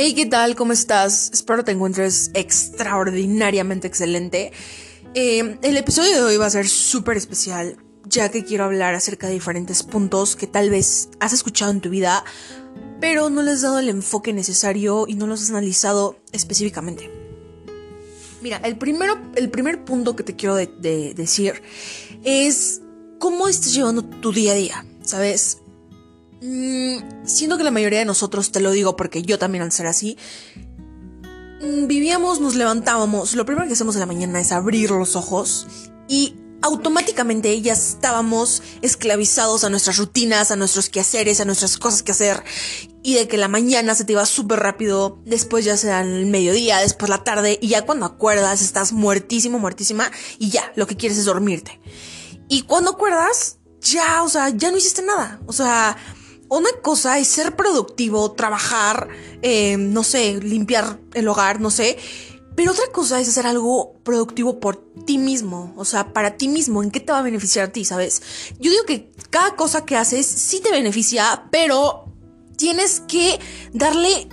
Hey, ¿qué tal? ¿Cómo estás? Espero te encuentres extraordinariamente excelente. Eh, el episodio de hoy va a ser súper especial, ya que quiero hablar acerca de diferentes puntos que tal vez has escuchado en tu vida, pero no les has dado el enfoque necesario y no los has analizado específicamente. Mira, el, primero, el primer punto que te quiero decir es cómo estás llevando tu día a día, ¿sabes? Mm, siento que la mayoría de nosotros, te lo digo porque yo también al ser así, mm, vivíamos, nos levantábamos, lo primero que hacemos en la mañana es abrir los ojos y automáticamente ya estábamos esclavizados a nuestras rutinas, a nuestros quehaceres, a nuestras cosas que hacer. Y de que la mañana se te iba súper rápido, después ya sea el mediodía, después la tarde, y ya cuando acuerdas estás muertísimo, muertísima, y ya, lo que quieres es dormirte. Y cuando acuerdas, ya, o sea, ya no hiciste nada. O sea, una cosa es ser productivo, trabajar, eh, no sé, limpiar el hogar, no sé. Pero otra cosa es hacer algo productivo por ti mismo, o sea, para ti mismo, ¿en qué te va a beneficiar a ti, sabes? Yo digo que cada cosa que haces sí te beneficia, pero tienes que darle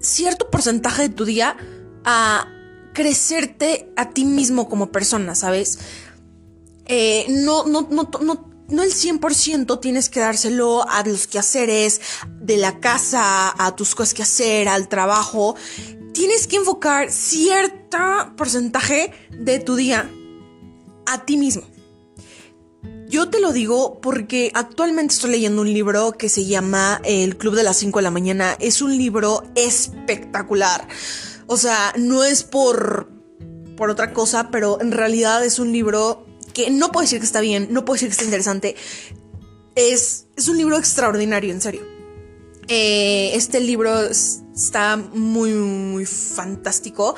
cierto porcentaje de tu día a crecerte a ti mismo como persona, ¿sabes? Eh, no, no, no, no no el 100% tienes que dárselo a los quehaceres de la casa, a tus cosas que hacer, al trabajo. Tienes que enfocar cierto porcentaje de tu día a ti mismo. Yo te lo digo porque actualmente estoy leyendo un libro que se llama El Club de las 5 de la mañana. Es un libro espectacular. O sea, no es por, por otra cosa, pero en realidad es un libro que no puedo decir que está bien, no puedo decir que está interesante. Es, es un libro extraordinario, en serio. Eh, este libro está muy, muy fantástico.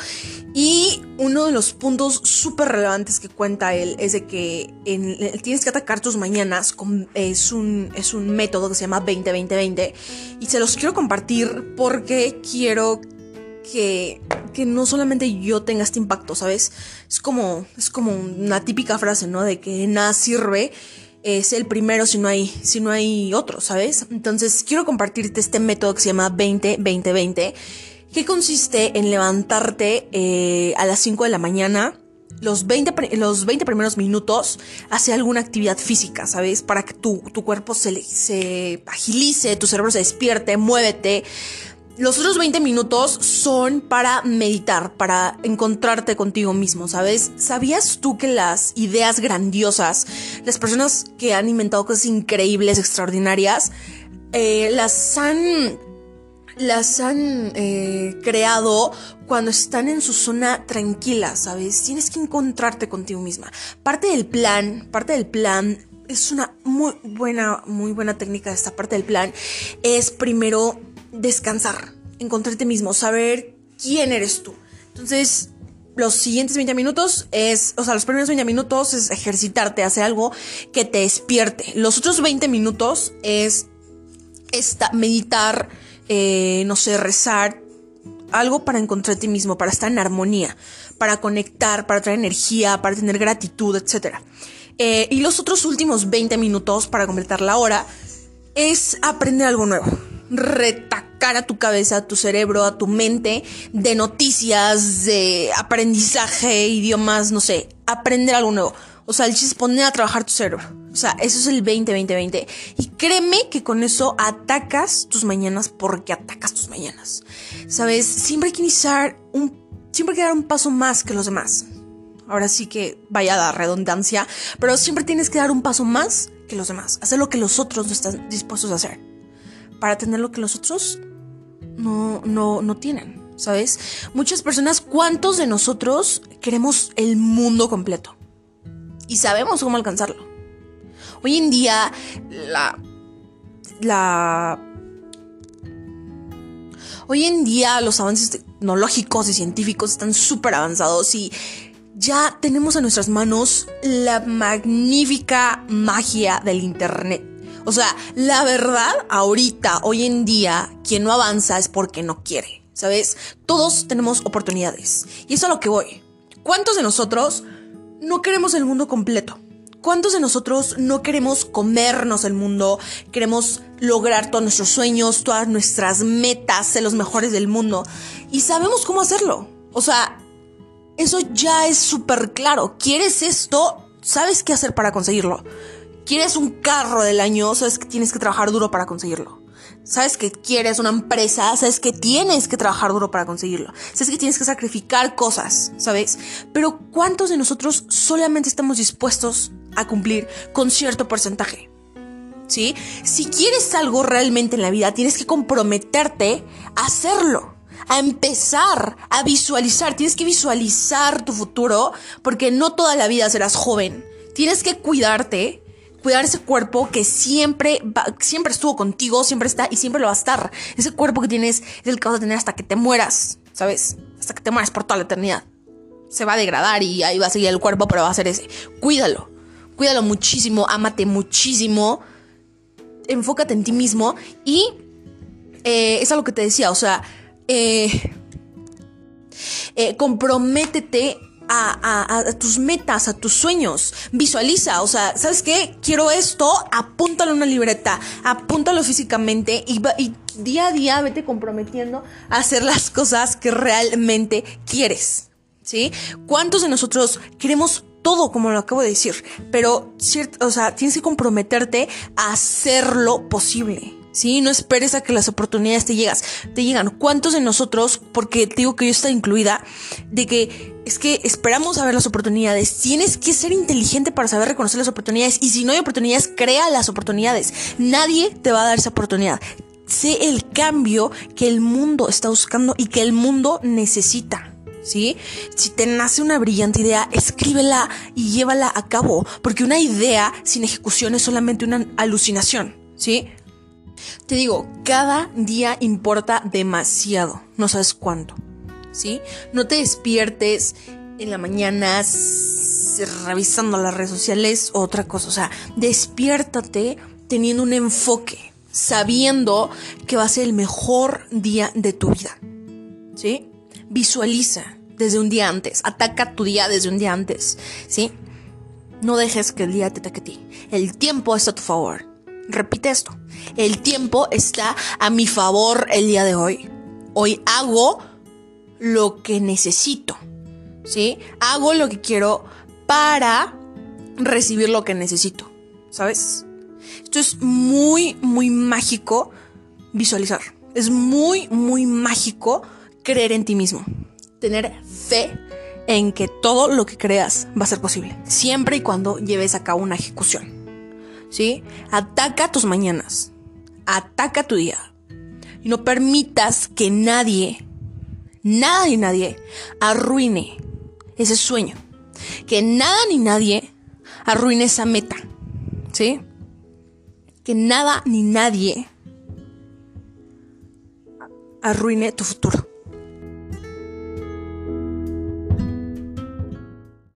Y uno de los puntos súper relevantes que cuenta él es de que tienes que atacar tus mañanas. Con, es, un, es un método que se llama 20-20-20. Y se los quiero compartir porque quiero que no solamente yo tenga este impacto, ¿sabes? Es como, es como una típica frase, ¿no? De que nada sirve es el primero si no hay, si no hay otro, ¿sabes? Entonces quiero compartirte este método que se llama 20-20-20, que consiste en levantarte eh, a las 5 de la mañana, los 20, los 20 primeros minutos, hacer alguna actividad física, ¿sabes? Para que tu, tu cuerpo se, se agilice, tu cerebro se despierte, muévete, los otros 20 minutos son para meditar, para encontrarte contigo mismo, ¿sabes? ¿Sabías tú que las ideas grandiosas, las personas que han inventado cosas increíbles, extraordinarias, eh, las han las han eh, creado cuando están en su zona tranquila, ¿sabes? Tienes que encontrarte contigo misma. Parte del plan, parte del plan es una muy buena, muy buena técnica esta parte del plan. Es primero descansar, encontrarte mismo, saber quién eres tú. Entonces, los siguientes 20 minutos es, o sea, los primeros 20 minutos es ejercitarte, hacer algo que te despierte. Los otros 20 minutos es esta, meditar, eh, no sé, rezar, algo para encontrarte mismo, para estar en armonía, para conectar, para traer energía, para tener gratitud, etc. Eh, y los otros últimos 20 minutos para completar la hora es aprender algo nuevo retacar a tu cabeza, a tu cerebro, a tu mente de noticias, de aprendizaje, idiomas, no sé, aprender algo nuevo. O sea, el chiste es poner a trabajar tu cerebro. O sea, eso es el 20-20-20. Y créeme que con eso atacas tus mañanas porque atacas tus mañanas. ¿Sabes? Siempre hay que iniciar un... Siempre hay que dar un paso más que los demás. Ahora sí que vaya a dar redundancia. Pero siempre tienes que dar un paso más que los demás. Hacer lo que los otros no están dispuestos a hacer para tener lo que los otros no, no, no tienen, ¿sabes? Muchas personas, ¿cuántos de nosotros queremos el mundo completo? Y sabemos cómo alcanzarlo. Hoy en día, la. La. Hoy en día los avances tecnológicos y científicos están súper avanzados y ya tenemos a nuestras manos la magnífica magia del Internet. O sea, la verdad, ahorita, hoy en día, quien no avanza es porque no quiere, ¿sabes? Todos tenemos oportunidades. Y eso es a lo que voy. ¿Cuántos de nosotros no queremos el mundo completo? ¿Cuántos de nosotros no queremos comernos el mundo? Queremos lograr todos nuestros sueños, todas nuestras metas, ser los mejores del mundo. Y sabemos cómo hacerlo. O sea, eso ya es súper claro. ¿Quieres esto? ¿Sabes qué hacer para conseguirlo? ¿Quieres un carro del año? Sabes que tienes que trabajar duro para conseguirlo. Sabes que quieres una empresa, sabes que tienes que trabajar duro para conseguirlo. Sabes que tienes que sacrificar cosas, ¿sabes? Pero ¿cuántos de nosotros solamente estamos dispuestos a cumplir con cierto porcentaje? ¿Sí? Si quieres algo realmente en la vida, tienes que comprometerte a hacerlo a empezar a visualizar. Tienes que visualizar tu futuro porque no toda la vida serás joven. Tienes que cuidarte, cuidar ese cuerpo que siempre, siempre estuvo contigo, siempre está y siempre lo va a estar. Ese cuerpo que tienes es el que vas a tener hasta que te mueras, ¿sabes? Hasta que te mueras por toda la eternidad. Se va a degradar y ahí va a seguir el cuerpo, pero va a ser ese. Cuídalo, cuídalo muchísimo, ámate muchísimo, enfócate en ti mismo y eh, es algo que te decía, o sea, eh, eh, comprométete a, tus metas, a tus sueños. Visualiza, o sea, ¿sabes qué? Quiero esto, apúntalo en una libreta, apúntalo físicamente y, y día a día vete comprometiendo a hacer las cosas que realmente quieres. ¿Sí? ¿Cuántos de nosotros queremos todo, como lo acabo de decir? Pero, o sea, tienes que comprometerte a hacerlo posible. ¿Sí? No esperes a que las oportunidades te llegas, te llegan. ¿Cuántos de nosotros, porque te digo que yo estoy incluida, de que es que esperamos a ver las oportunidades, tienes que ser inteligente para saber reconocer las oportunidades y si no hay oportunidades, crea las oportunidades. Nadie te va a dar esa oportunidad. Sé el cambio que el mundo está buscando y que el mundo necesita. ¿Sí? Si te nace una brillante idea, escríbela y llévala a cabo, porque una idea sin ejecución es solamente una alucinación, ¿sí? Te digo, cada día importa demasiado, no sabes cuánto, ¿sí? No te despiertes en la mañana revisando las redes sociales o otra cosa, o sea, despiértate teniendo un enfoque, sabiendo que va a ser el mejor día de tu vida, ¿sí? Visualiza desde un día antes, ataca tu día desde un día antes, ¿sí? No dejes que el día te ataque a ti. El tiempo está a tu favor. Repite esto. El tiempo está a mi favor el día de hoy. Hoy hago lo que necesito. ¿Sí? Hago lo que quiero para recibir lo que necesito. ¿Sabes? Esto es muy, muy mágico visualizar. Es muy, muy mágico creer en ti mismo. Tener fe en que todo lo que creas va a ser posible. Siempre y cuando lleves a cabo una ejecución. ¿Sí? Ataca tus mañanas, ataca tu día. Y no permitas que nadie, nada ni nadie, arruine ese sueño. Que nada ni nadie arruine esa meta, ¿sí? Que nada ni nadie arruine tu futuro.